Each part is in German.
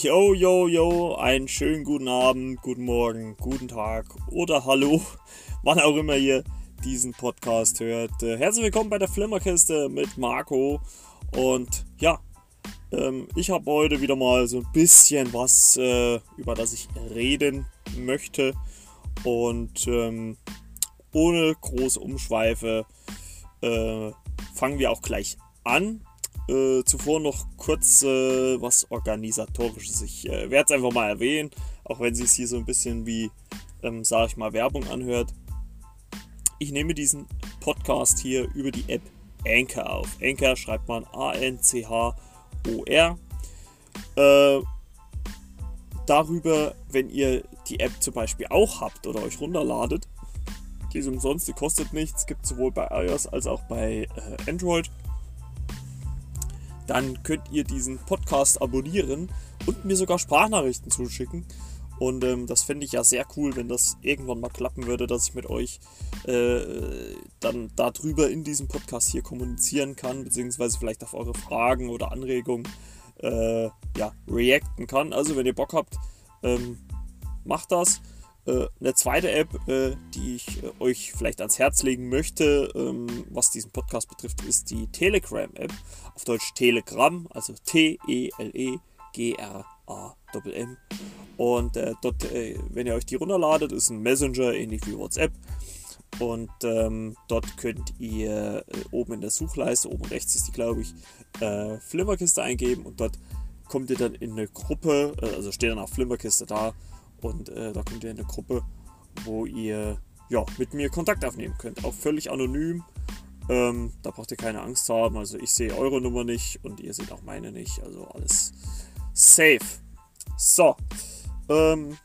Yo, yo, yo, einen schönen guten Abend, guten Morgen, guten Tag oder Hallo, wann auch immer ihr diesen Podcast hört. Äh, herzlich willkommen bei der Flimmerkiste mit Marco und ja, ähm, ich habe heute wieder mal so ein bisschen was, äh, über das ich reden möchte und ähm, ohne große Umschweife äh, fangen wir auch gleich an. Äh, zuvor noch kurz äh, was Organisatorisches. Ich äh, werde es einfach mal erwähnen, auch wenn es sich hier so ein bisschen wie, ähm, sage ich mal, Werbung anhört. Ich nehme diesen Podcast hier über die App Anchor auf. Anchor schreibt man A-N-C-H-O-R. Äh, darüber, wenn ihr die App zum Beispiel auch habt oder euch runterladet, die ist umsonst, die kostet nichts, gibt sowohl bei iOS als auch bei äh, Android dann könnt ihr diesen Podcast abonnieren und mir sogar Sprachnachrichten zuschicken. Und ähm, das fände ich ja sehr cool, wenn das irgendwann mal klappen würde, dass ich mit euch äh, dann darüber in diesem Podcast hier kommunizieren kann, beziehungsweise vielleicht auf eure Fragen oder Anregungen äh, ja, reacten kann. Also wenn ihr Bock habt, ähm, macht das. Äh, eine zweite App, äh, die ich äh, euch vielleicht ans Herz legen möchte, ähm, was diesen Podcast betrifft, ist die Telegram-App. Auf Deutsch Telegram, also T-E-L-E-G-R-A-M. Und dort, wenn ihr euch die runterladet, ist ein Messenger, ähnlich wie WhatsApp. Und ähm, dort könnt ihr oben in der Suchleiste, oben rechts ist die, glaube ich, Flimmerkiste eingeben und dort kommt ihr dann in eine Gruppe, also steht dann auch Flimmerkiste da und äh, da kommt ihr in eine Gruppe, wo ihr ja, mit mir Kontakt aufnehmen könnt. Auch völlig anonym. Ähm, da braucht ihr keine Angst haben. Also ich sehe eure Nummer nicht und ihr seht auch meine nicht. Also alles safe. So. Ähm,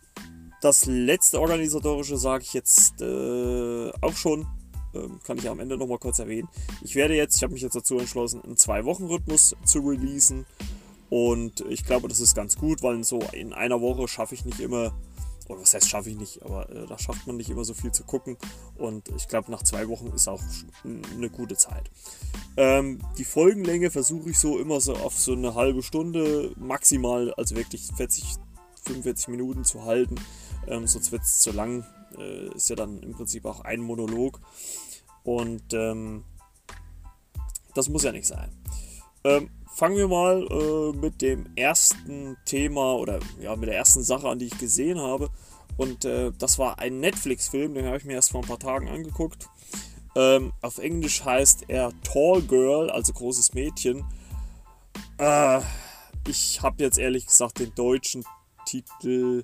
das letzte organisatorische sage ich jetzt äh, auch schon. Ähm, kann ich am Ende nochmal kurz erwähnen. Ich werde jetzt, ich habe mich jetzt dazu entschlossen, einen Zwei-Wochen-Rhythmus zu releasen. Und ich glaube, das ist ganz gut, weil so in einer Woche schaffe ich nicht immer, oder was heißt schaffe ich nicht, aber äh, da schafft man nicht immer so viel zu gucken. Und ich glaube, nach zwei Wochen ist auch eine gute Zeit. Ähm, die Folgenlänge versuche ich so immer so auf so eine halbe Stunde maximal, also wirklich 40, 45 Minuten zu halten. Ähm, sonst wird es zu lang. Äh, ist ja dann im Prinzip auch ein Monolog. Und ähm, das muss ja nicht sein. Ähm, fangen wir mal äh, mit dem ersten Thema oder ja, mit der ersten Sache an, die ich gesehen habe. Und äh, das war ein Netflix-Film, den habe ich mir erst vor ein paar Tagen angeguckt. Ähm, auf Englisch heißt er Tall Girl, also großes Mädchen. Äh, ich habe jetzt ehrlich gesagt den deutschen Titel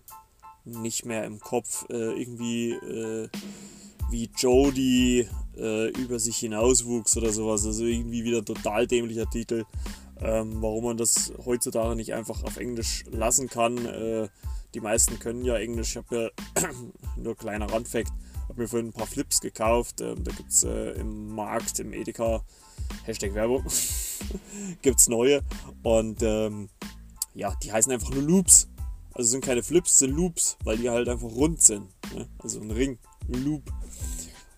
nicht mehr im Kopf. Äh, irgendwie äh, wie Jodie äh, über sich hinauswuchs oder sowas. Also irgendwie wieder total dämlicher Titel ähm, warum man das heutzutage nicht einfach auf Englisch lassen kann. Äh, die meisten können ja Englisch. Ich habe ja nur kleiner Randfact, habe mir vorhin ein paar Flips gekauft. Ähm, da gibt es äh, im Markt, im Edeka, Hashtag Werbung, gibt es neue. Und ähm, ja, die heißen einfach nur Loops. Also sind keine Flips, sind Loops, weil die halt einfach rund sind. Ne? Also ein Ring, ein Loop.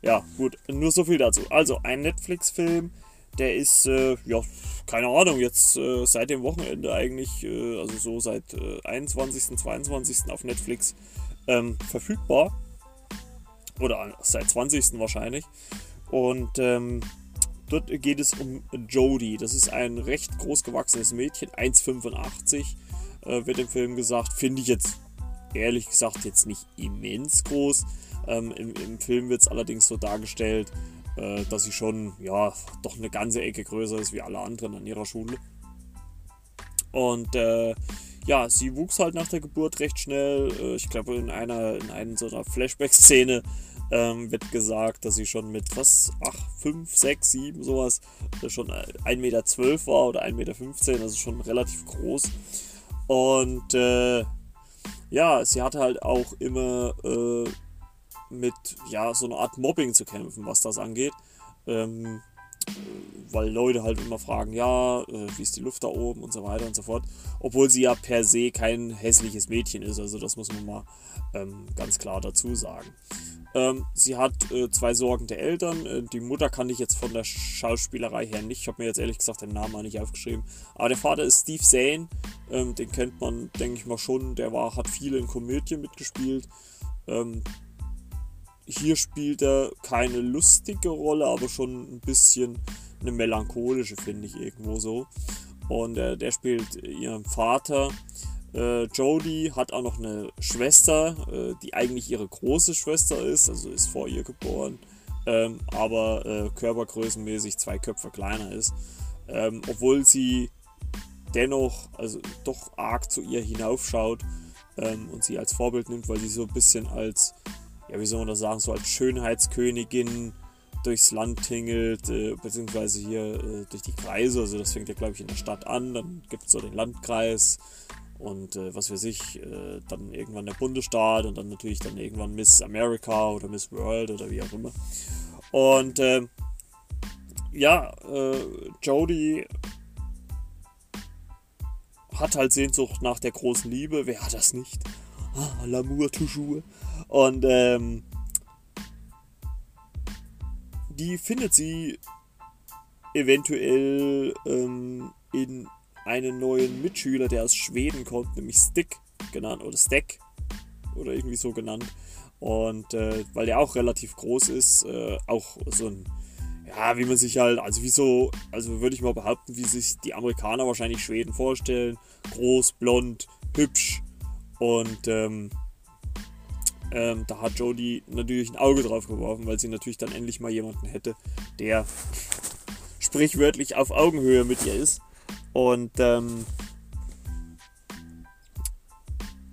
Ja, gut, nur so viel dazu. Also ein Netflix-Film, der ist, äh, ja, keine Ahnung, jetzt äh, seit dem Wochenende eigentlich, äh, also so seit äh, 21., 22. auf Netflix ähm, verfügbar. Oder seit 20. wahrscheinlich. Und ähm, dort geht es um Jodie. Das ist ein recht groß gewachsenes Mädchen, 1,85 äh, wird im Film gesagt. Finde ich jetzt ehrlich gesagt jetzt nicht immens groß. Ähm, im, Im Film wird es allerdings so dargestellt, äh, dass sie schon, ja, doch eine ganze Ecke größer ist wie alle anderen an ihrer Schule. Und äh, ja, sie wuchs halt nach der Geburt recht schnell. Äh, ich glaube, in einer, in einer so einer Flashback-Szene ähm, wird gesagt, dass sie schon mit was, ach, 5, 6, 7, sowas, äh, schon 1,12 Meter war oder 1,15 Meter, also schon relativ groß. Und äh, ja, sie hatte halt auch immer äh, mit ja, so einer Art Mobbing zu kämpfen, was das angeht. Ähm, weil Leute halt immer fragen, ja, äh, wie ist die Luft da oben und so weiter und so fort. Obwohl sie ja per se kein hässliches Mädchen ist, also das muss man mal ähm, ganz klar dazu sagen. Ähm, sie hat äh, zwei sorgende Eltern. Äh, die Mutter kann ich jetzt von der Schauspielerei her nicht. Ich habe mir jetzt ehrlich gesagt den Namen mal nicht aufgeschrieben. Aber der Vater ist Steve Zane. Ähm, den kennt man, denke ich mal, schon. Der war, hat viel in Komödien mitgespielt. Ähm, hier spielt er keine lustige Rolle, aber schon ein bisschen eine melancholische, finde ich irgendwo so. Und äh, der spielt ihren Vater. Äh, Jodie hat auch noch eine Schwester, äh, die eigentlich ihre große Schwester ist, also ist vor ihr geboren, ähm, aber äh, körpergrößenmäßig zwei Köpfe kleiner ist. Ähm, obwohl sie dennoch also doch arg zu ihr hinaufschaut ähm, und sie als Vorbild nimmt, weil sie so ein bisschen als, ja, wie soll man das sagen, so als Schönheitskönigin durchs Land tingelt, äh, beziehungsweise hier äh, durch die Kreise. Also das fängt ja, glaube ich, in der Stadt an. Dann gibt es so den Landkreis und äh, was weiß ich, äh, dann irgendwann der Bundesstaat und dann natürlich dann irgendwann Miss America oder Miss World oder wie auch immer. Und ähm, ja, äh, Jodie hat halt Sehnsucht nach der großen Liebe. Wer hat das nicht? Ah, L'amour toujours. Und ähm, die findet sie eventuell ähm, in einen neuen Mitschüler, der aus Schweden kommt, nämlich Stick genannt oder Stack oder irgendwie so genannt. Und äh, weil der auch relativ groß ist, äh, auch so ein, ja, wie man sich halt, also wie so, also würde ich mal behaupten, wie sich die Amerikaner wahrscheinlich Schweden vorstellen. Groß, blond, hübsch und ähm, ähm, da hat Jodie natürlich ein Auge drauf geworfen, weil sie natürlich dann endlich mal jemanden hätte, der sprichwörtlich auf Augenhöhe mit ihr ist. Und ähm,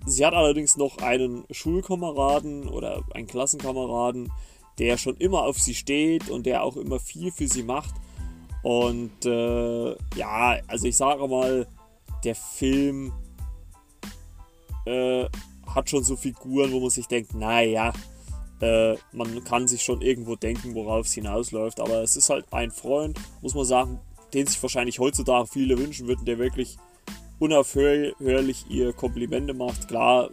sie hat allerdings noch einen Schulkameraden oder einen Klassenkameraden, der schon immer auf sie steht und der auch immer viel für sie macht. Und äh, ja, also ich sage mal, der Film äh, hat schon so Figuren, wo man sich denkt, naja, äh, man kann sich schon irgendwo denken, worauf es hinausläuft. Aber es ist halt ein Freund, muss man sagen, den sich wahrscheinlich heutzutage viele wünschen würden, der wirklich unaufhörlich ihr Komplimente macht. Klar,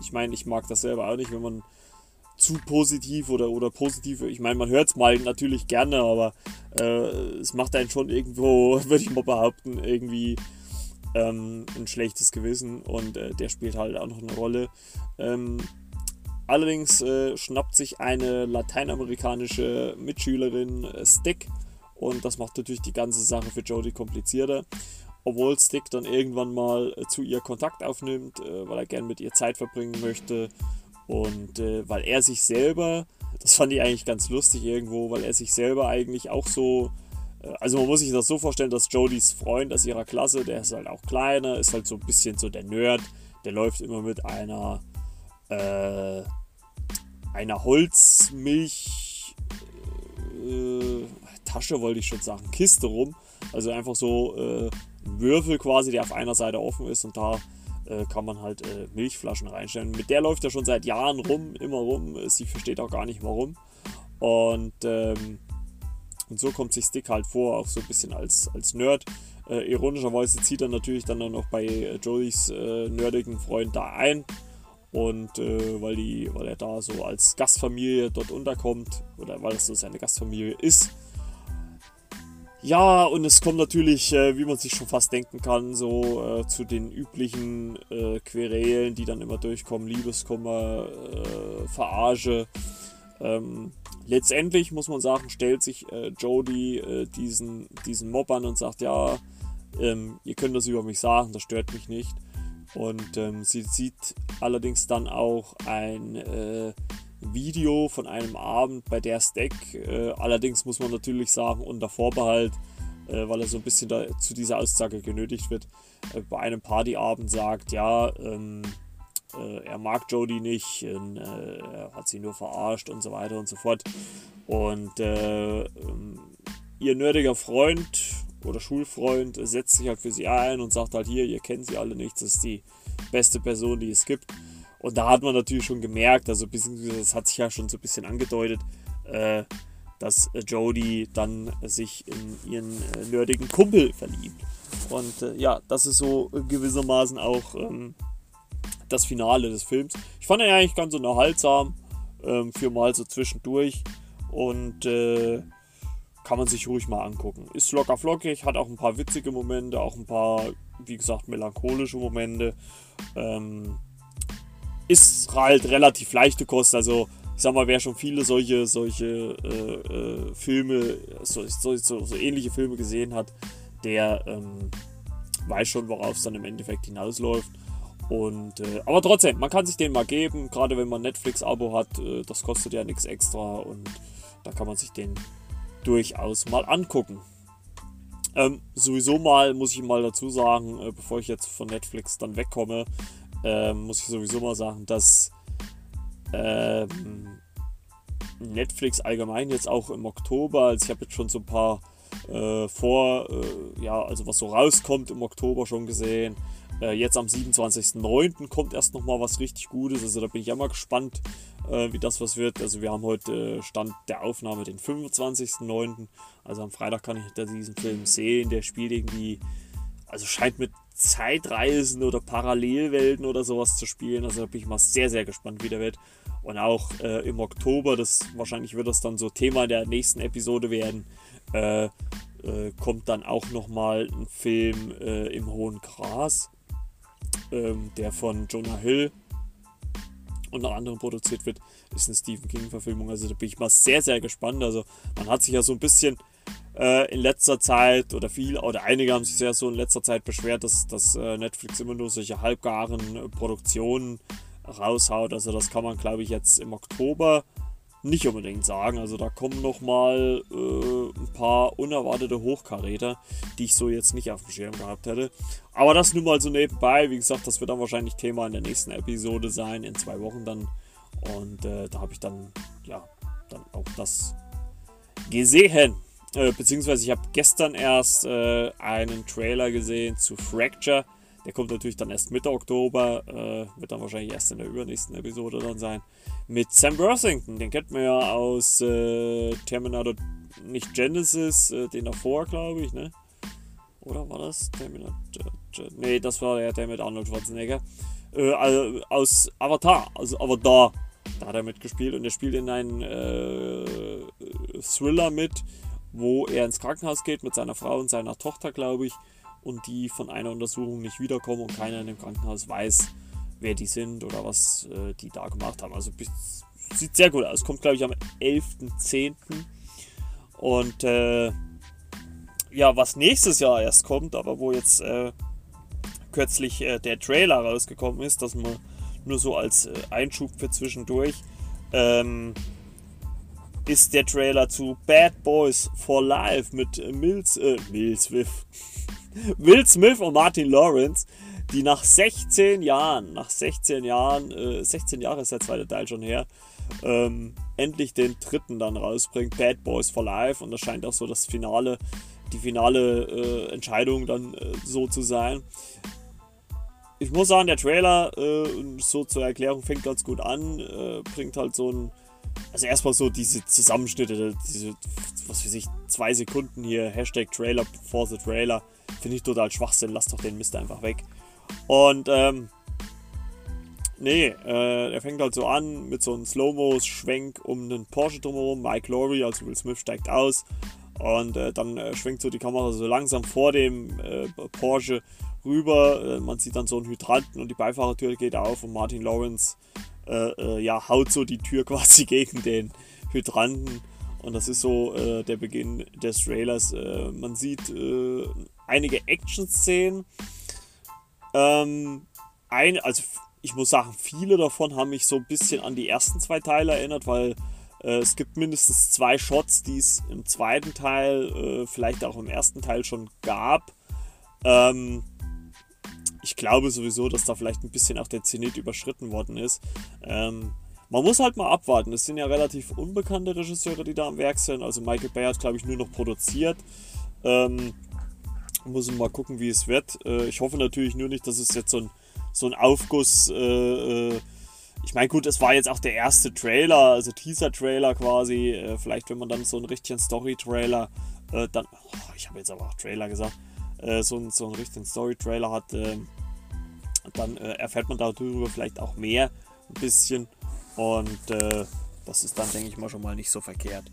ich meine, ich mag das selber auch nicht, wenn man zu positiv oder, oder positiv, ich meine, man hört es mal natürlich gerne, aber äh, es macht einen schon irgendwo, würde ich mal behaupten, irgendwie ähm, ein schlechtes Gewissen und äh, der spielt halt auch noch eine Rolle. Ähm, allerdings äh, schnappt sich eine lateinamerikanische Mitschülerin äh, Stick und das macht natürlich die ganze Sache für Jodie komplizierter. Obwohl Stick dann irgendwann mal äh, zu ihr Kontakt aufnimmt, äh, weil er gern mit ihr Zeit verbringen möchte und äh, weil er sich selber, das fand ich eigentlich ganz lustig irgendwo, weil er sich selber eigentlich auch so also man muss sich das so vorstellen, dass Jodys Freund aus ihrer Klasse, der ist halt auch kleiner, ist halt so ein bisschen so der Nerd, der läuft immer mit einer äh, einer Holzmilch äh, Tasche wollte ich schon sagen, Kiste rum. Also einfach so äh, ein Würfel quasi, der auf einer Seite offen ist und da äh, kann man halt äh, Milchflaschen reinstellen. Mit der läuft er schon seit Jahren rum, immer rum. Sie versteht auch gar nicht warum. Und ähm, und so kommt sich Stick halt vor, auch so ein bisschen als, als Nerd. Äh, ironischerweise zieht er natürlich dann auch noch bei äh, Jodys äh, nerdigen Freund da ein. Und äh, weil, die, weil er da so als Gastfamilie dort unterkommt, oder weil es so seine Gastfamilie ist. Ja, und es kommt natürlich, äh, wie man sich schon fast denken kann, so äh, zu den üblichen Querelen, die dann immer durchkommen: Liebeskummer, Verarsche. Ähm, letztendlich muss man sagen, stellt sich äh, Jodie äh, diesen, diesen Mob an und sagt, ja, ähm, ihr könnt das über mich sagen, das stört mich nicht. Und ähm, sie sieht allerdings dann auch ein äh, Video von einem Abend bei der Stack. Äh, allerdings muss man natürlich sagen, unter Vorbehalt, äh, weil er so ein bisschen da, zu dieser Aussage genötigt wird, äh, bei einem Partyabend sagt, ja, ähm, äh, er mag Jodie nicht, und, äh, er hat sie nur verarscht und so weiter und so fort. Und äh, ähm, ihr nerdiger Freund oder Schulfreund setzt sich halt für sie ein und sagt halt hier, ihr kennt sie alle nicht, das ist die beste Person, die es gibt. Und da hat man natürlich schon gemerkt, also es hat sich ja schon so ein bisschen angedeutet, äh, dass Jodie dann sich in ihren äh, nerdigen Kumpel verliebt. Und äh, ja, das ist so gewissermaßen auch ähm, das Finale des Films. Ich fand ihn eigentlich ganz unterhaltsam, ähm, für mal so zwischendurch. Und äh, kann man sich ruhig mal angucken. Ist locker flockig, hat auch ein paar witzige Momente, auch ein paar, wie gesagt, melancholische Momente. Ähm, ist halt relativ leichte Kost, also ich sag mal, wer schon viele solche, solche äh, äh, Filme, so, so, so, so, ähnliche Filme gesehen hat, der ähm, weiß schon, worauf es dann im Endeffekt hinausläuft. Und, äh, aber trotzdem, man kann sich den mal geben, gerade wenn man Netflix-Abo hat, äh, das kostet ja nichts extra und da kann man sich den durchaus mal angucken. Ähm, sowieso mal, muss ich mal dazu sagen, äh, bevor ich jetzt von Netflix dann wegkomme, ähm, muss ich sowieso mal sagen, dass ähm, Netflix allgemein jetzt auch im Oktober, also ich habe jetzt schon so ein paar äh, vor, äh, ja, also was so rauskommt im Oktober schon gesehen. Äh, jetzt am 27.09. kommt erst nochmal was richtig Gutes, also da bin ich ja mal gespannt, äh, wie das was wird. Also wir haben heute äh, Stand der Aufnahme den 25.09. Also am Freitag kann ich diesen Film sehen, der spielt irgendwie, also scheint mit Zeitreisen oder Parallelwelten oder sowas zu spielen. Also da bin ich mal sehr, sehr gespannt, wie der wird. Und auch äh, im Oktober, das wahrscheinlich wird das dann so Thema der nächsten Episode werden, äh, äh, kommt dann auch nochmal ein Film äh, im Hohen Gras, ähm, der von Jonah Hill unter anderem produziert wird, ist eine Stephen King-Verfilmung. Also da bin ich mal sehr, sehr gespannt. Also man hat sich ja so ein bisschen äh, in letzter Zeit oder viele oder einige haben sich sehr so in letzter Zeit beschwert, dass, dass äh, Netflix immer nur solche halbgaren äh, Produktionen raushaut. Also das kann man, glaube ich, jetzt im Oktober nicht unbedingt sagen. Also da kommen noch mal äh, ein paar unerwartete Hochkaräter, die ich so jetzt nicht auf dem Schirm gehabt hätte. Aber das nur mal so nebenbei. Wie gesagt, das wird dann wahrscheinlich Thema in der nächsten Episode sein, in zwei Wochen dann. Und äh, da habe ich dann, ja, dann auch das gesehen. Äh, beziehungsweise ich habe gestern erst äh, einen Trailer gesehen zu Fracture. Der kommt natürlich dann erst Mitte Oktober, äh, wird dann wahrscheinlich erst in der übernächsten Episode dann sein. Mit Sam Worthington, den kennt man ja aus äh, Terminator, nicht Genesis, äh, den davor, glaube ich, ne? Oder war das Terminator? Ne, das war ja der mit Arnold Schwarzenegger. Äh, also aus Avatar, also Avatar, da hat er mitgespielt und er spielt in einem äh, Thriller mit, wo er ins Krankenhaus geht mit seiner Frau und seiner Tochter, glaube ich und die von einer Untersuchung nicht wiederkommen und keiner in dem Krankenhaus weiß, wer die sind oder was äh, die da gemacht haben. Also sieht sehr gut aus. Kommt, glaube ich, am 11.10. Und äh, ja, was nächstes Jahr erst kommt, aber wo jetzt äh, kürzlich äh, der Trailer rausgekommen ist, dass man nur so als äh, Einschub für zwischendurch, ähm, ist der Trailer zu Bad Boys for Life mit Mills, äh, Will Smith. Will Smith und Martin Lawrence, die nach 16 Jahren, nach 16 Jahren, äh, 16 Jahre ist der zweite Teil schon her, ähm, endlich den dritten dann rausbringt, Bad Boys for Life. Und das scheint auch so das Finale, die finale äh, Entscheidung dann äh, so zu sein. Ich muss sagen, der Trailer, äh, so zur Erklärung, fängt ganz gut an, äh, bringt halt so ein also erstmal so diese Zusammenschnitte, diese, was weiß ich, zwei Sekunden hier, Hashtag Trailer for the Trailer, finde ich total Schwachsinn, lass doch den Mist einfach weg. Und, ähm, nee, äh, er fängt halt so an mit so einem Slow-Mo-Schwenk um den Porsche drumherum. Mike Laurie, also Will Smith, steigt aus. Und äh, dann äh, schwenkt so die Kamera so langsam vor dem äh, Porsche rüber. Äh, man sieht dann so einen Hydranten und die Beifahrertür geht auf und Martin Lawrence äh, äh, ja, haut so die Tür quasi gegen den Hydranten. Und das ist so äh, der Beginn des Trailers. Man sieht äh, einige Action-Szenen. Ähm, ein, also ich muss sagen, viele davon haben mich so ein bisschen an die ersten zwei Teile erinnert, weil äh, es gibt mindestens zwei Shots, die es im zweiten Teil, vielleicht auch im ersten Teil schon gab. Ähm, ich glaube sowieso, dass da vielleicht ein bisschen auch der Zenit überschritten worden ist. Ähm, man muss halt mal abwarten. Es sind ja relativ unbekannte Regisseure, die da am Werk sind. Also Michael Bay hat, glaube ich, nur noch produziert. Ähm, muss mal gucken, wie es wird. Äh, ich hoffe natürlich nur nicht, dass es jetzt so ein, so ein Aufguss. Äh, äh ich meine, gut, es war jetzt auch der erste Trailer, also Teaser-Trailer quasi. Äh, vielleicht, wenn man dann so einen richtigen Story-Trailer äh, dann. Oh, ich habe jetzt aber auch Trailer gesagt äh, so, so einen richtigen Story-Trailer hat, äh, dann äh, erfährt man darüber vielleicht auch mehr ein bisschen. Und das ist dann, denke ich mal, schon mal nicht so verkehrt.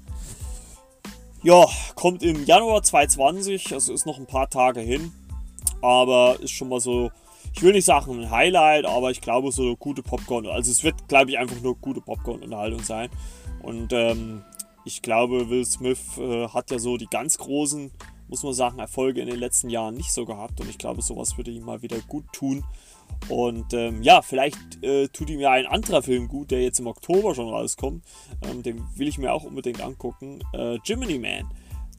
Ja, kommt im Januar 2020, also ist noch ein paar Tage hin, aber ist schon mal so, ich will nicht sagen ein Highlight, aber ich glaube so eine gute Popcorn, also es wird, glaube ich, einfach nur gute Popcorn-Unterhaltung sein. Und ähm, ich glaube, Will Smith äh, hat ja so die ganz großen, muss man sagen, Erfolge in den letzten Jahren nicht so gehabt und ich glaube, sowas würde ihm mal wieder gut tun. Und ähm, ja, vielleicht äh, tut ihm ja ein anderer Film gut, der jetzt im Oktober schon rauskommt. Ähm, den will ich mir auch unbedingt angucken. Äh, Jiminy Man.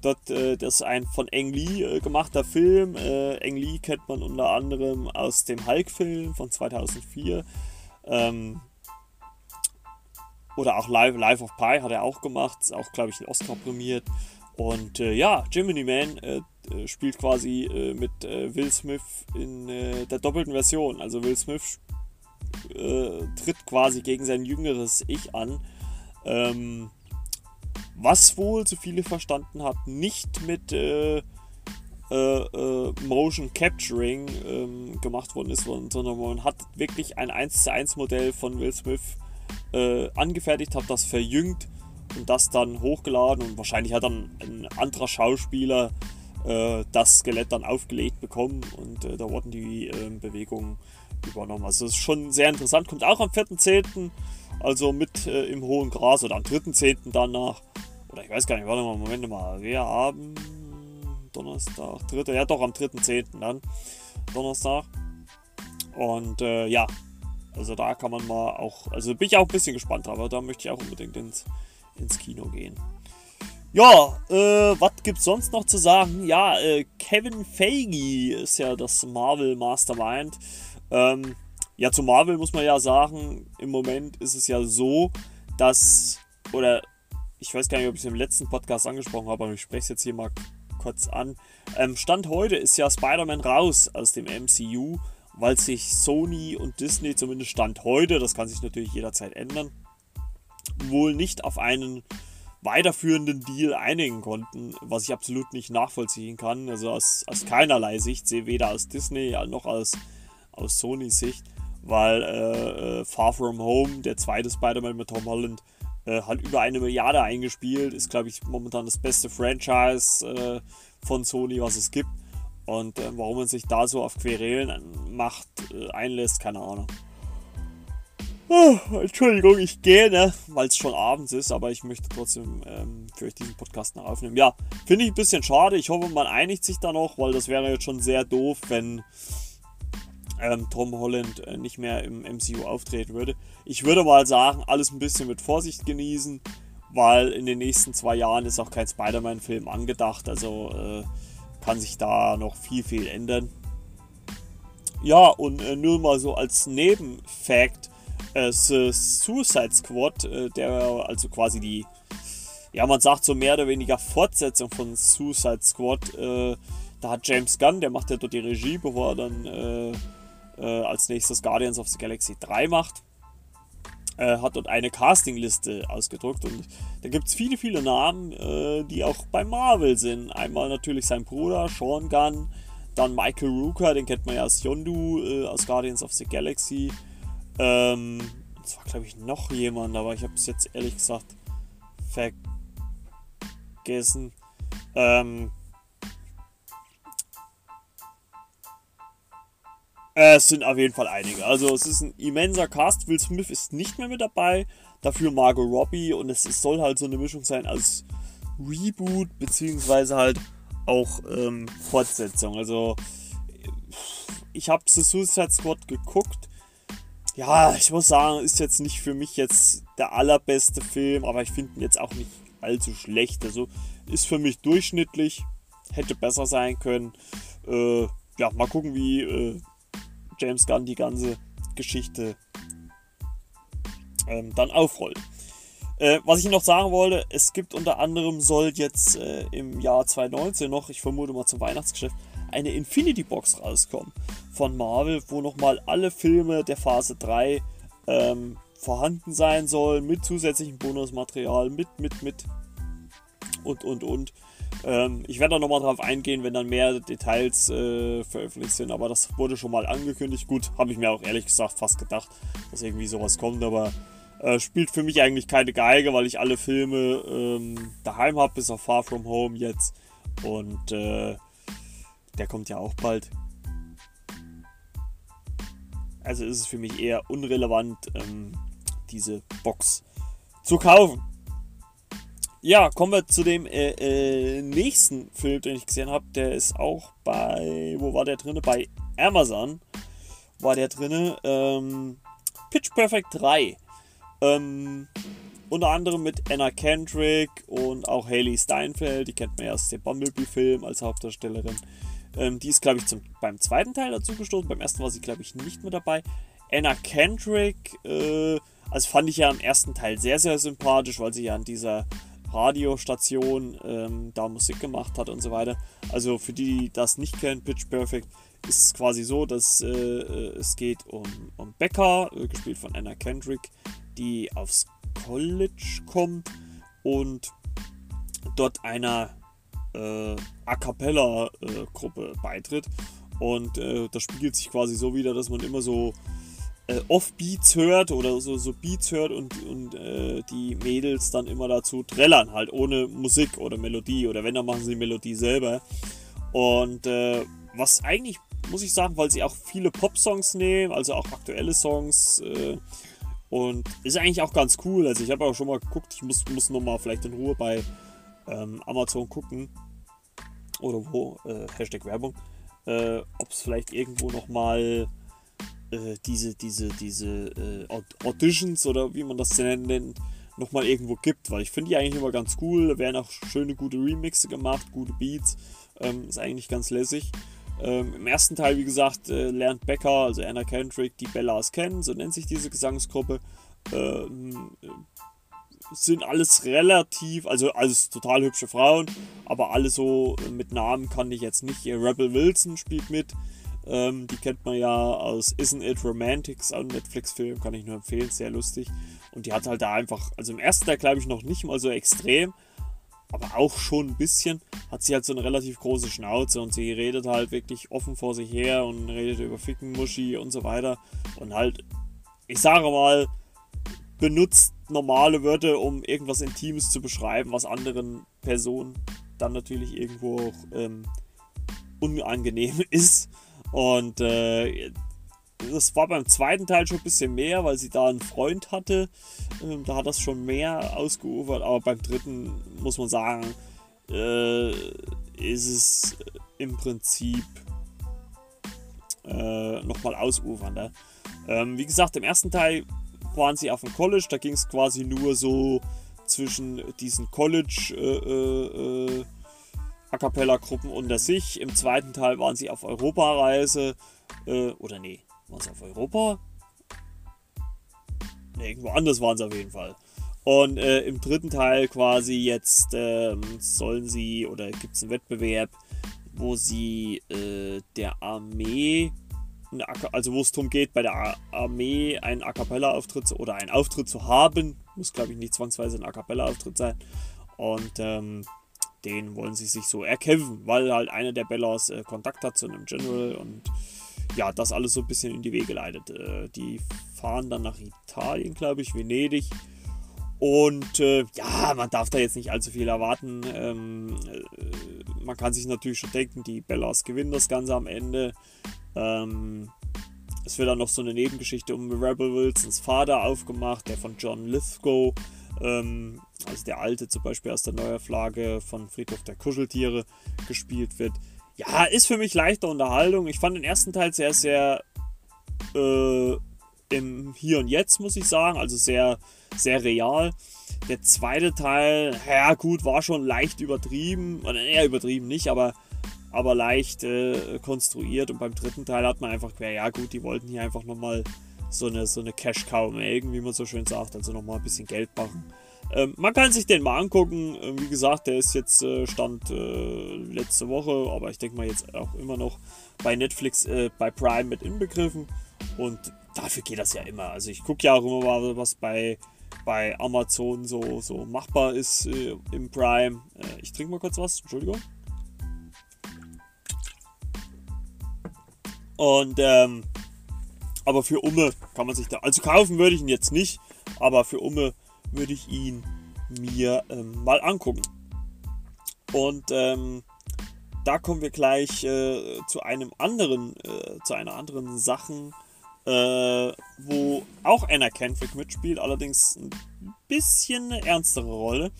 Dort, äh, das ist ein von Eng Lee äh, gemachter Film. Äh, Eng Lee kennt man unter anderem aus dem Hulk-Film von 2004. Ähm, oder auch Live, Life of Pi hat er auch gemacht. Ist auch, glaube ich, Oscar prämiert. Und äh, ja, Jiminy Man äh, äh, spielt quasi äh, mit äh, Will Smith in äh, der doppelten Version. Also Will Smith tritt quasi gegen sein jüngeres Ich an. Ähm, was wohl, so viele verstanden hat, nicht mit Motion Capturing ähm, gemacht worden ist, sondern man hat wirklich ein 1 zu 1 Modell von Will Smith angefertigt, hat das verjüngt und das dann hochgeladen und wahrscheinlich hat dann ein anderer Schauspieler äh, das Skelett dann aufgelegt bekommen und äh, da wurden die äh, Bewegungen übernommen. Also es ist schon sehr interessant, kommt auch am 4.10., also mit äh, im hohen Gras oder am 3.10. danach. Oder ich weiß gar nicht, warte mal, Moment mal, wir haben Donnerstag, 3. ja doch am 3.10. dann, Donnerstag. Und äh, ja, also da kann man mal auch, also bin ich auch ein bisschen gespannt, aber da möchte ich auch unbedingt ins ins Kino gehen. Ja, äh, was gibt's sonst noch zu sagen? Ja, äh, Kevin Feige ist ja das Marvel Mastermind. Ähm, ja, zu Marvel muss man ja sagen, im Moment ist es ja so, dass, oder ich weiß gar nicht, ob ich es im letzten Podcast angesprochen habe, aber ich spreche es jetzt hier mal kurz an. Ähm, Stand heute ist ja Spider-Man raus aus dem MCU, weil sich Sony und Disney zumindest Stand heute, das kann sich natürlich jederzeit ändern, wohl nicht auf einen weiterführenden Deal einigen konnten, was ich absolut nicht nachvollziehen kann. Also aus, aus keinerlei Sicht, sehe weder aus Disney noch aus, aus Sonys Sicht, weil äh, äh, Far From Home, der zweite Spider-Man mit Tom Holland, äh, hat über eine Milliarde eingespielt, ist glaube ich momentan das beste Franchise äh, von Sony, was es gibt. Und äh, warum man sich da so auf Querelen macht, äh, einlässt, keine Ahnung. Oh, Entschuldigung, ich gehe, ne, weil es schon abends ist, aber ich möchte trotzdem ähm, für euch diesen Podcast noch aufnehmen. Ja, finde ich ein bisschen schade. Ich hoffe, man einigt sich da noch, weil das wäre jetzt schon sehr doof, wenn ähm, Tom Holland äh, nicht mehr im MCU auftreten würde. Ich würde mal sagen, alles ein bisschen mit Vorsicht genießen, weil in den nächsten zwei Jahren ist auch kein Spider-Man-Film angedacht, also äh, kann sich da noch viel, viel ändern. Ja, und äh, nur mal so als Nebenfact äh, Suicide Squad, äh, der also quasi die, ja, man sagt so mehr oder weniger Fortsetzung von Suicide Squad. Äh, da hat James Gunn, der macht ja dort die Regie, bevor er dann äh, äh, als nächstes Guardians of the Galaxy 3 macht. Äh, hat dort eine Castingliste ausgedruckt und da gibt es viele, viele Namen, die auch bei Marvel sind. Einmal natürlich sein Bruder, Sean Gunn, dann Michael Rooker, den kennt man ja als Yondu aus Guardians of the Galaxy. Ähm, es war, glaube ich, noch jemand, aber ich habe es jetzt ehrlich gesagt vergessen. Ähm, es sind auf jeden Fall einige. Also es ist ein immenser Cast. Will Smith ist nicht mehr mit dabei. Dafür Margot Robbie. Und es, soll halt so eine Mischung sein als Reboot, beziehungsweise halt auch ähm, Fortsetzung. Also ich habe The Suicide Squad geguckt ja, ich muss sagen, ist jetzt nicht für mich jetzt der allerbeste Film, aber ich finde ihn jetzt auch nicht allzu schlecht. Also ist für mich durchschnittlich, hätte besser sein können. Äh, ja, mal gucken, wie äh, James Gunn die ganze Geschichte ähm, dann aufrollt. Äh, was ich noch sagen wollte, es gibt unter anderem, soll jetzt äh, im Jahr 2019 noch, ich vermute mal zum Weihnachtsgeschäft, eine Infinity Box rauskommen von Marvel, wo nochmal alle Filme der Phase 3 ähm, vorhanden sein sollen, mit zusätzlichem Bonusmaterial, mit, mit, mit und, und, und. Ähm, ich werde da nochmal drauf eingehen, wenn dann mehr Details äh, veröffentlicht sind, aber das wurde schon mal angekündigt. Gut, habe ich mir auch ehrlich gesagt fast gedacht, dass irgendwie sowas kommt, aber Äh, spielt für mich eigentlich keine Geige, weil ich alle Filme ähm, daheim habe, bis auf Far From Home jetzt. Und äh, der kommt ja auch bald. Also ist es für mich eher unrelevant, ähm, diese Box zu kaufen. Ja, kommen wir zu dem äh, äh, nächsten Film, den ich gesehen habe. Der ist auch bei, wo war der drinne? Bei Amazon war der drinne. Ähm, Pitch Perfect 3. Ähm, unter anderem mit Anna Kendrick und auch Haley Steinfeld. Die kennt man ja aus dem Bumblebee-Film als Hauptdarstellerin. Ähm, die ist, glaube ich, zum, beim zweiten Teil dazu gestoßen. Beim ersten war sie, glaube ich, nicht mehr dabei. Anna Kendrick, äh, also fand ich ja im ersten Teil sehr, sehr sympathisch, weil sie ja an dieser Radiostation ähm, da Musik gemacht hat und so weiter. Also für die, die das nicht kennen, Pitch Perfect ist es quasi so, dass äh, es geht um, um Becca, äh, gespielt von Anna Kendrick, die aufs College kommt und dort einer äh, A Cappella äh, beitritt. Und äh, das spiegelt sich quasi so wieder, dass man immer so äh, Off-Beats hört oder so, so Beats hört und, und äh, die Mädels dann immer dazu trällern, halt ohne Musik oder Melodie oder wenn, dann machen sie Melodie selber. Und äh, was eigentlich, muss ich sagen, weil sie auch viele Pop-Songs nehmen, also auch aktuelle Songs äh, und ist eigentlich auch ganz cool. Also ich habe auch schon mal geguckt, ich muss, muss nochmal vielleicht in Ruhe bei ähm, Amazon gucken oder wo, äh, Hashtag Werbung, äh, ob es vielleicht irgendwo nochmal äh, diese, diese, diese äh, Auditions oder wie man das nennt, nochmal irgendwo gibt, weil ich finde die eigentlich immer ganz cool. Da werden auch schöne, gute Remixe gemacht, gute Beats. Ähm, ist eigentlich ganz lässig. Ähm, Im ersten Teil, wie gesagt, äh, lernt Becker, also Anna Kendrick, die Bellas kennen, so nennt sich diese Gesangsgruppe. Ähm, sind alles relativ, also alles total hübsche Frauen, aber alle so mit Namen kann ich jetzt nicht. Rebel Wilson spielt mit, ähm, die kennt man ja aus Isn't It Romantics, ein Netflix-Film, kann ich nur empfehlen, sehr lustig. Und die hat halt da einfach, also im ersten Teil glaube ich noch nicht mal so extrem, aber auch schon ein bisschen, hat sie halt so eine relativ große Schnauze und sie redet halt wirklich offen vor sich her und redet über Ficken, Muschi und so weiter. Und halt, ich sage mal, benutzt normale Wörter, um irgendwas Intimes zu beschreiben, was anderen Personen dann natürlich irgendwo auch ähm, unangenehm ist. Und äh, das war beim zweiten Teil schon ein bisschen mehr, weil sie da einen Freund hatte. Ähm, da hat das schon mehr ausgeufert. Aber beim dritten muss man sagen, äh, ist es im Prinzip äh, nochmal ausufernder. Ähm, wie gesagt, im ersten Teil waren sie auf dem College, da ging es quasi nur so zwischen diesen College äh, äh, äh, A cappella Gruppen unter sich. Im zweiten Teil waren sie auf Europareise äh, oder nee, waren sie auf Europa? Nee, irgendwo anders waren sie auf jeden Fall. Und äh, im dritten Teil quasi jetzt ähm, sollen sie oder gibt es einen Wettbewerb, wo sie äh, der Armee also wo es darum geht, bei der Armee einen A Cappella-Auftritt oder einen Auftritt zu haben. Muss, glaube ich, nicht zwangsweise ein A Cappella-Auftritt sein. Und ähm, den wollen sie sich so erkämpfen, weil halt einer der Bellas äh, Kontakt hat zu einem General und ja, das alles so ein bisschen in die Wege leitet. Äh, die fahren dann nach Italien, glaube ich, Venedig. Und äh, ja, man darf da jetzt nicht allzu viel erwarten. Ähm, äh, man kann sich natürlich schon denken, die Bellas gewinnen das Ganze am Ende. Ähm, es wird dann noch so eine Nebengeschichte um Rebel Wilsons Vater aufgemacht, der von John Lithgow, ähm, also der alte zum Beispiel aus der Neuauflage von Friedhof der Kuscheltiere gespielt wird. Ja, ist für mich leichte Unterhaltung. Ich fand den ersten Teil sehr, sehr äh, im Hier und Jetzt, muss ich sagen. Also sehr, sehr real. Der zweite Teil, ja gut, war schon leicht übertrieben. Oder eher übertrieben nicht, aber aber leicht äh, konstruiert. Und beim dritten Teil hat man einfach, ja gut, die wollten hier einfach nochmal so eine, so eine Cash-Cow melken, wie man so schön sagt, also nochmal ein bisschen Geld machen. Ähm, man kann sich den mal angucken. Ähm, wie gesagt, der ist jetzt äh, Stand äh, letzte Woche, aber ich denke mal jetzt auch immer noch bei Netflix, äh, bei Prime mit inbegriffen. Und dafür geht das ja immer. Also ich gucke ja auch immer mal, was bei, bei Amazon so, so machbar ist äh, im Prime. Äh, ich trinke mal kurz was, Entschuldigung. Und ähm, aber für Umme kann man sich da. Also kaufen würde ich ihn jetzt nicht. aber für Umme würde ich ihn mir ähm, mal angucken. Und ähm, da kommen wir gleich äh, zu einem anderen, äh, zu einer anderen Sachen, äh, wo auch Anna Kendrick mitspielt, allerdings ein bisschen eine ernstere Rolle.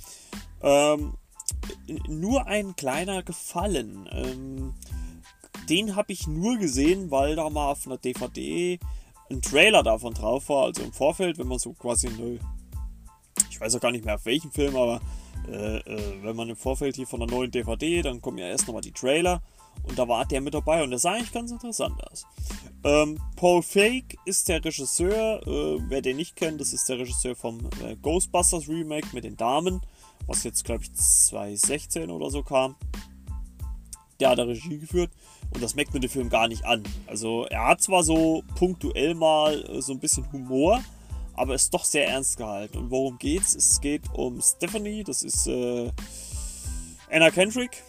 Ähm, nur ein kleiner Gefallen. Ähm, den habe ich nur gesehen, weil da mal auf einer DVD ein Trailer davon drauf war, also im Vorfeld, wenn man so quasi eine, ich weiß auch gar nicht mehr auf welchem Film, aber äh, äh, wenn man im Vorfeld hier von einer neuen DVD, dann kommen ja erst nochmal die Trailer und da war der mit dabei und der sah eigentlich ganz interessant aus. Ähm, Paul Fake ist der Regisseur, äh, wer den nicht kennt, das ist der Regisseur vom äh, Ghostbusters Remake mit den Damen, was jetzt glaube ich 2016 oder so kam. Der hat da Regie geführt und das merkt man den Film gar nicht an. Also er hat zwar so punktuell mal äh, so ein bisschen Humor, aber ist doch sehr ernst gehalten. Und worum geht's? Es geht um Stephanie, das ist äh, Anna Kendrick.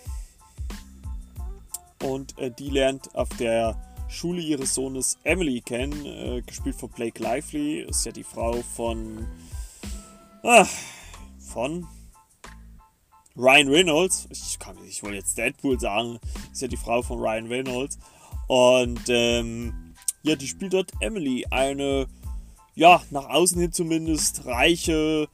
Und äh, die lernt auf der Schule ihres Sohnes Emily kennen, äh, gespielt von Blake Lively. Ist ja die Frau von. Ah, von Ryan Reynolds. Ich, kann, ich wollte jetzt Deadpool sagen. Ist ja die Frau von Ryan Reynolds. Und ähm, ja, die spielt dort Emily, eine ja, nach außen hin zumindest reiche,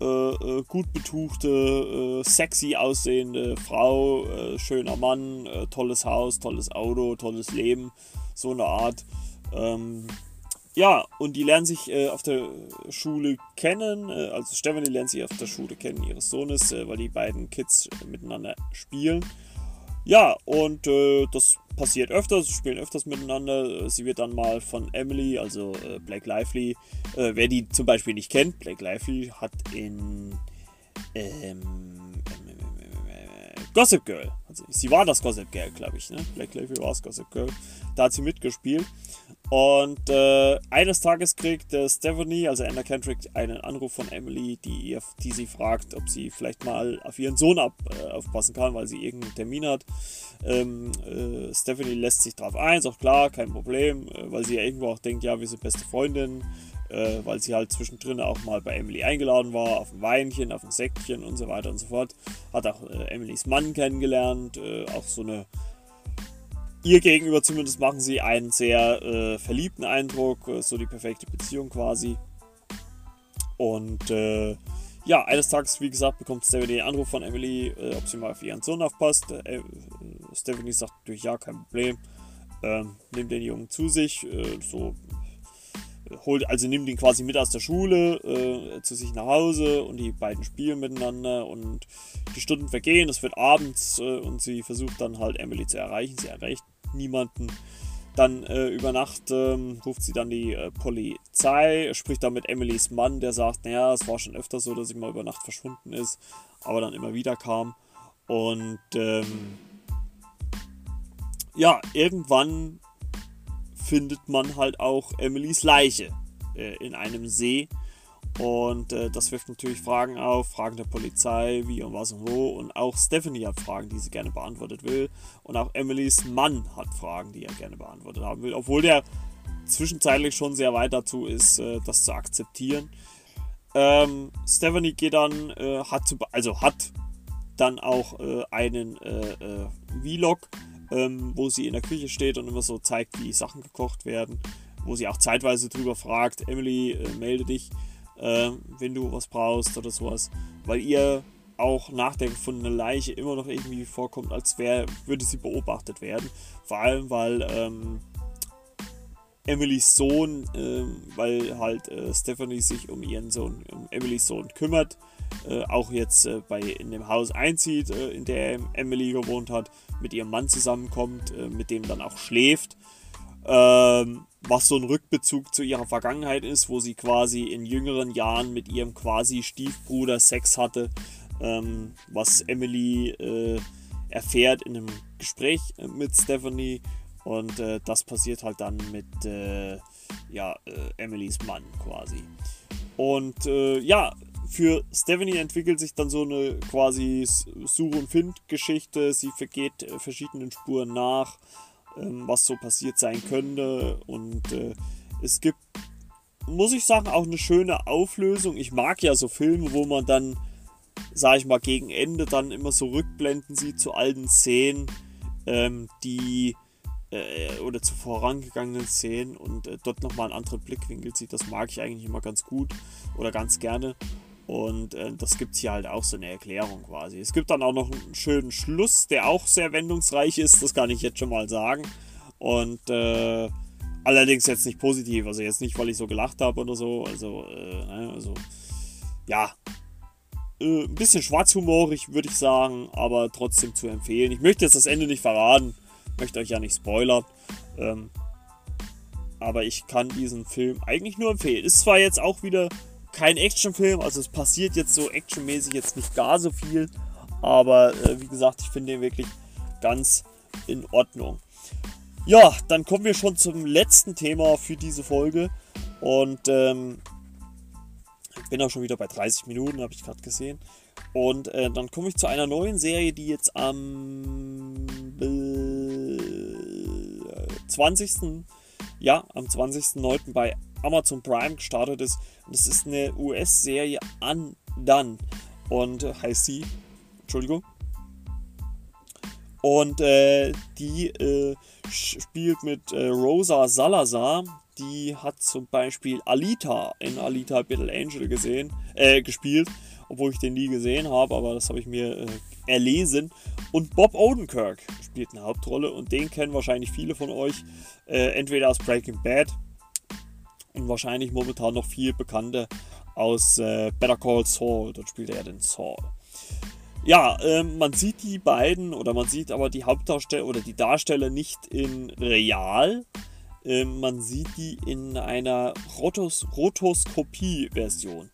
äh, äh, gut betuchte, äh, sexy aussehende Frau, äh, schöner Mann, äh, tolles Haus, tolles Auto, tolles Leben, so eine Art. Ähm, ja, und die lernen sich auf der Schule kennen. also Stephanie lernt sich auf der Schule kennen ihres Sohnes, weil die beiden Kids miteinander spielen. Ja, und äh, das passiert öfters, sie spielen öfters miteinander. Sie wird dann mal von Emily, also äh, Blake Lively, äh, wer die zum Beispiel nicht kennt, Blake Lively hat in ähm, Gossip Girl, also sie war das Gossip Girl, glaube ich, ne? Blake Lively war das Gossip Girl, da hat sie mitgespielt. Und äh, eines Tages kriegt äh, Stephanie, also Anna Kendrick, einen Anruf von Emily, die, ihr, die sie fragt, ob sie vielleicht mal auf ihren Sohn ab, äh, aufpassen kann, weil sie irgendeinen Termin hat. Ähm, äh, Stephanie lässt sich darauf ein, sagt klar, kein Problem, äh, weil sie ja irgendwo auch denkt, ja, wir sind beste Freundin, äh, weil sie halt zwischendrin auch mal bei Emily eingeladen war, auf ein Weinchen, auf ein Säckchen und so weiter und so fort. Hat auch Emilys Mann kennengelernt, auch so eine ihr gegenüber zumindest machen sie einen sehr äh, verliebten Eindruck, äh, so die perfekte Beziehung quasi. Und äh, ja, eines Tages, wie gesagt, bekommt Stephanie den Anruf von Emily, äh, ob sie mal auf ihren Sohn aufpasst. Äh, Stephanie sagt natürlich ja, kein Problem. Ähm, nimmt den Jungen zu sich, so holt, also nimmt ihn quasi mit aus der Schule äh, zu sich nach Hause und die beiden spielen miteinander und die Stunden vergehen, es wird abends äh, und sie versucht dann halt Emily zu erreichen. Sie erreicht niemanden. Dann äh, über Nacht ähm, ruft sie dann die äh, Polizei, spricht dann mit Emilys Mann, der sagt, naja, es war schon öfter so, dass sie mal über Nacht verschwunden ist, aber dann immer wieder kam. Und ähm, ja, irgendwann findet man halt auch Emilys Leiche äh, in einem See. Und äh, das wirft natürlich Fragen auf, Fragen der Polizei, wie und was und wo. Und auch Stephanie hat Fragen, die sie gerne beantwortet will. Und auch Emilys Mann hat Fragen, die er gerne beantwortet haben will. Obwohl der zwischenzeitlich schon sehr weit dazu ist, äh, das zu akzeptieren. Ähm, Stephanie geht dann, äh, hat zu, also hat dann auch äh, einen äh, äh, Vlog ähm, wo sie in der Küche steht und immer so zeigt, wie Sachen gekocht werden, wo sie auch zeitweise drüber fragt, Emily, äh, melde dich, äh, wenn du was brauchst oder sowas, weil ihr auch nach der gefundenen Leiche immer noch irgendwie vorkommt, als wäre, würde sie beobachtet werden. Vor allem, weil ähm, Emilys Sohn, äh, weil halt äh, Stephanie sich um ihren Sohn, um Emilys Sohn kümmert, äh, auch jetzt äh, bei in dem Haus einzieht, in der Emily gewohnt hat, mit ihrem Mann zusammenkommt, mit dem dann auch schläft. Ähm, was so ein Rückbezug zu ihrer Vergangenheit ist, wo sie quasi in jüngeren Jahren mit ihrem quasi Stiefbruder Sex hatte, ähm, was Emily erfährt in einem Gespräch mit Stephanie und äh, das passiert halt dann mit äh, ja, äh, Emilys Mann quasi. Und äh, ja, für Stephanie entwickelt sich dann so eine quasi Such- und Find-Geschichte. Sie vergeht äh, verschiedenen Spuren nach, ähm, was so passiert sein könnte. Und äh, es gibt muss ich sagen, auch eine schöne Auflösung. Ich mag ja so Filme, wo man dann, sag ich mal, gegen Ende dann immer so Rückblenden sieht zu alten Szenen, ähm, die äh, oder zu vorangegangenen Szenen und äh, dort nochmal einen anderen Blickwinkel sieht. Das mag ich eigentlich immer ganz gut oder ganz gerne. Und äh, das gibt hier halt auch so eine Erklärung quasi. Es gibt dann auch noch einen schönen Schluss, der auch sehr wendungsreich ist, das kann ich jetzt schon mal sagen. Und äh, allerdings jetzt nicht positiv, also jetzt nicht, weil ich so gelacht habe oder so. Also, äh, ne, also ja, äh, ein bisschen schwarzhumorig, würde ich sagen, aber trotzdem zu empfehlen. Ich möchte jetzt das Ende nicht verraten, möchte euch ja nicht spoilern. Ähm, aber ich kann diesen Film eigentlich nur empfehlen. Ist zwar jetzt auch wieder kein Actionfilm, also es passiert jetzt so actionmäßig jetzt nicht gar so viel, aber äh, wie gesagt, ich finde den wirklich ganz in Ordnung. Ja, dann kommen wir schon zum letzten Thema für diese Folge und ähm, ich bin auch schon wieder bei 30 Minuten, habe ich gerade gesehen. Und äh, dann komme ich zu einer neuen Serie, die jetzt am äh, 20. Ja, am 20.09. bei Amazon Prime gestartet ist. Und das ist eine US-Serie Undone. Und äh, heißt sie, Entschuldigung. Und äh, die äh, spielt mit äh, Rosa Salazar. Die hat zum Beispiel Alita in Alita Battle Angel gesehen, äh, gespielt, obwohl ich den nie gesehen habe, aber das habe ich mir äh, erlesen. Und Bob Odenkirk spielt eine Hauptrolle und den kennen wahrscheinlich viele von euch entweder aus Breaking Bad und wahrscheinlich momentan noch viel bekannter aus äh, Better Call Saul. Dort spielt er den Saul. Ja, ähm, man sieht die beiden oder man sieht aber die Hauptdarsteller oder die Darsteller nicht in real. Ähm, man sieht die in einer Rotos Rotoskopie-Version.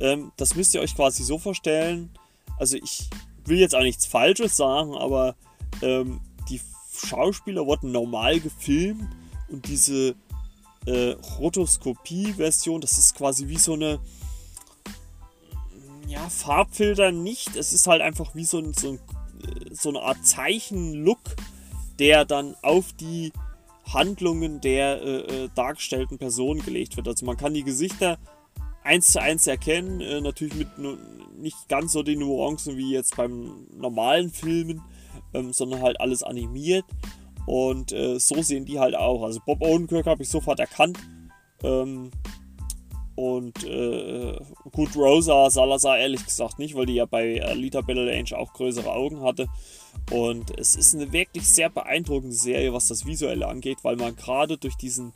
Ähm, das müsst ihr euch quasi so vorstellen. Also ich will jetzt auch nichts Falsches sagen, aber ähm, die Schauspieler wurden normal gefilmt und diese äh, Rotoskopie-Version. Das ist quasi wie so eine ja, Farbfilter nicht. Es ist halt einfach wie so, ein, so, ein, so eine Art Zeichen-Look, der dann auf die Handlungen der äh, äh dargestellten Person gelegt wird. Also man kann die Gesichter eins zu eins erkennen, äh, natürlich mit nicht ganz so den Nuancen wie jetzt beim normalen Filmen, ähm, sondern halt alles animiert. Und äh, so sehen die halt auch. Also Bob Odenkirk habe ich sofort erkannt. Ähm, und äh, gut, Rosa Salazar ehrlich gesagt nicht, weil die ja bei Alita Battle auch größere Augen hatte. Und es ist eine wirklich sehr beeindruckende Serie, was das Visuelle angeht, weil man gerade durch diesen,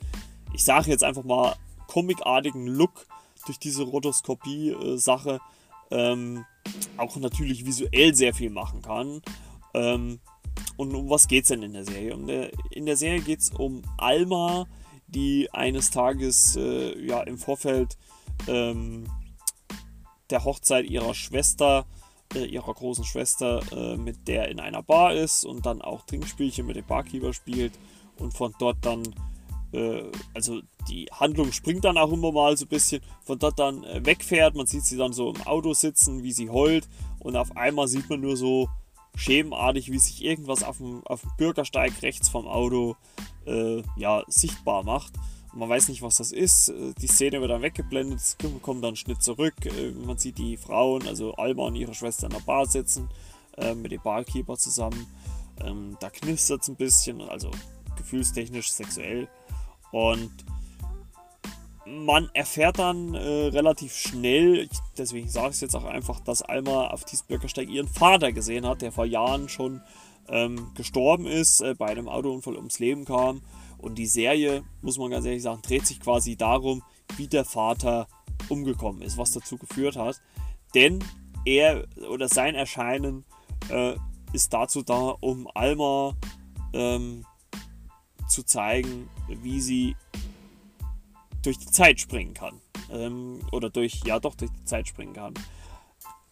ich sage jetzt einfach mal, comicartigen Look, durch diese Rotoskopie-Sache, ähm, auch natürlich visuell sehr viel machen kann. Ähm, und um was geht es denn in der Serie? Der, in der Serie geht es um Alma, die eines Tages äh, ja, im Vorfeld ähm, der Hochzeit ihrer Schwester, äh, ihrer großen Schwester, äh, mit der in einer Bar ist und dann auch Trinkspielchen mit dem Barkeeper spielt und von dort dann, äh, also die Handlung springt dann auch immer mal so ein bisschen, von dort dann äh, wegfährt. Man sieht sie dann so im Auto sitzen, wie sie heult und auf einmal sieht man nur so schemenartig, wie sich irgendwas auf dem, auf dem Bürgersteig rechts vom Auto äh, ja, sichtbar macht. Und man weiß nicht, was das ist. Äh, die Szene wird dann weggeblendet, es kommt dann Schnitt zurück. Äh, man sieht die Frauen, also Alma und ihre Schwester in der Bar sitzen, äh, mit dem Barkeeper zusammen. Ähm, da knistert es ein bisschen, also gefühlstechnisch, sexuell. Und man erfährt dann äh, relativ schnell, deswegen sage ich es jetzt auch einfach, dass Alma auf diesem Bürgersteig ihren Vater gesehen hat, der vor Jahren schon ähm, gestorben ist, äh, bei einem Autounfall ums Leben kam. Und die Serie, muss man ganz ehrlich sagen, dreht sich quasi darum, wie der Vater umgekommen ist, was dazu geführt hat. Denn er oder sein Erscheinen äh, ist dazu da, um Alma ähm, zu zeigen, wie sie durch die Zeit springen kann. Ähm, oder durch, ja doch, durch die Zeit springen kann.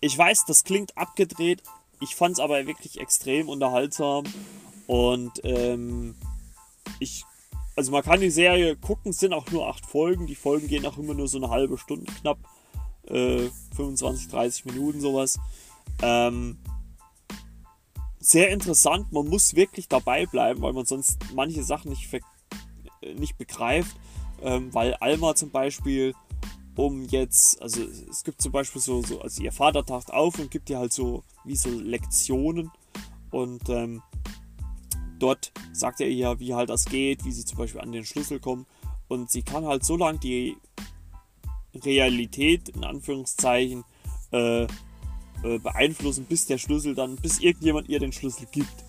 Ich weiß, das klingt abgedreht, ich fand es aber wirklich extrem unterhaltsam und ähm, ich, also man kann die Serie gucken, es sind auch nur acht Folgen, die Folgen gehen auch immer nur so eine halbe Stunde knapp, äh, 25, 30 Minuten sowas. Ähm, sehr interessant, man muss wirklich dabei bleiben, weil man sonst manche Sachen nicht, nicht begreift. Ähm, weil Alma zum Beispiel, um jetzt, also es gibt zum Beispiel so, so also ihr Vater taucht auf und gibt ihr halt so wie so Lektionen. Und ähm, dort sagt er ihr, wie halt das geht, wie sie zum Beispiel an den Schlüssel kommt und sie kann halt so lange die Realität in Anführungszeichen äh, äh, beeinflussen, bis der Schlüssel dann, bis irgendjemand ihr den Schlüssel gibt.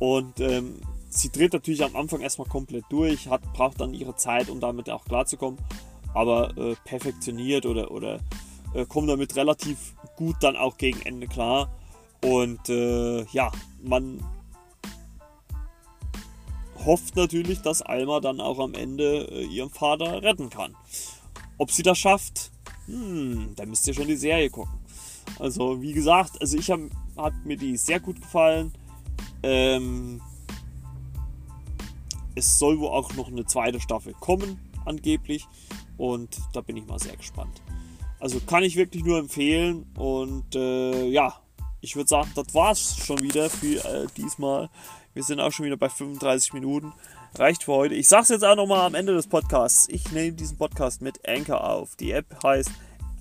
Und ähm, sie dreht natürlich am Anfang erstmal komplett durch, hat, braucht dann ihre Zeit, um damit auch klarzukommen, aber äh, perfektioniert oder, oder äh, kommt damit relativ gut dann auch gegen Ende klar. Und äh, ja, man hofft natürlich, dass Alma dann auch am Ende äh, ihren Vater retten kann. Ob sie das schafft, hm, da müsst ihr schon die Serie gucken. Also wie gesagt, also ich habe hat mir die sehr gut gefallen. Ähm, es soll wohl auch noch eine zweite Staffel kommen, angeblich. Und da bin ich mal sehr gespannt. Also kann ich wirklich nur empfehlen. Und äh, ja, ich würde sagen, das war's schon wieder für äh, diesmal. Wir sind auch schon wieder bei 35 Minuten. Reicht für heute. Ich sag's jetzt auch nochmal am Ende des Podcasts. Ich nehme diesen Podcast mit Anchor auf. Die App heißt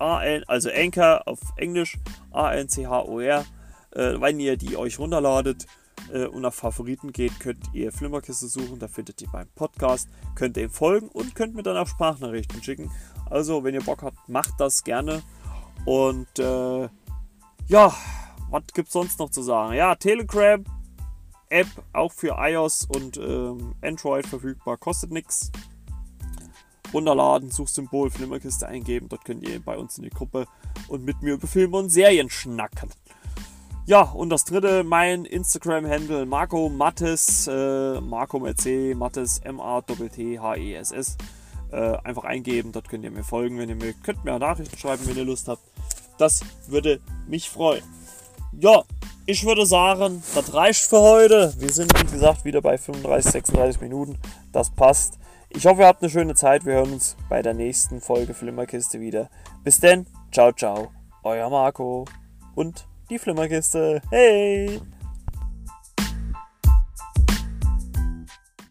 AN, also Anchor auf Englisch, A-N-C-H-O-R. Äh, wenn ihr die euch runterladet äh, und nach Favoriten geht, könnt ihr Flimmerkiste suchen. Da findet ihr beim Podcast. Könnt ihr ihm folgen und könnt mir dann auch Sprachnachrichten schicken. Also, wenn ihr Bock habt, macht das gerne. Und äh, ja, was gibt's sonst noch zu sagen? Ja, Telegram App auch für iOS und ähm, Android verfügbar, kostet nichts. Runterladen, Suchsymbol, Flimmerkiste eingeben, dort könnt ihr bei uns in die Gruppe und mit mir über Filme und Serien schnacken. Ja, und das dritte, mein Instagram-Handle Marco Mattes, äh, Marco mit C, Mattes, M-A-T-T-H-E-S-S. Äh, einfach eingeben, dort könnt ihr mir folgen, wenn ihr mir könnt mir Nachrichten schreiben, wenn ihr Lust habt. Das würde mich freuen. Ja, ich würde sagen, das reicht für heute. Wir sind, wie gesagt, wieder bei 35, 36 Minuten. Das passt. Ich hoffe, ihr habt eine schöne Zeit. Wir hören uns bei der nächsten Folge Flimmerkiste wieder. Bis denn, ciao, ciao. Euer Marco und die Flimmerkiste. Hey!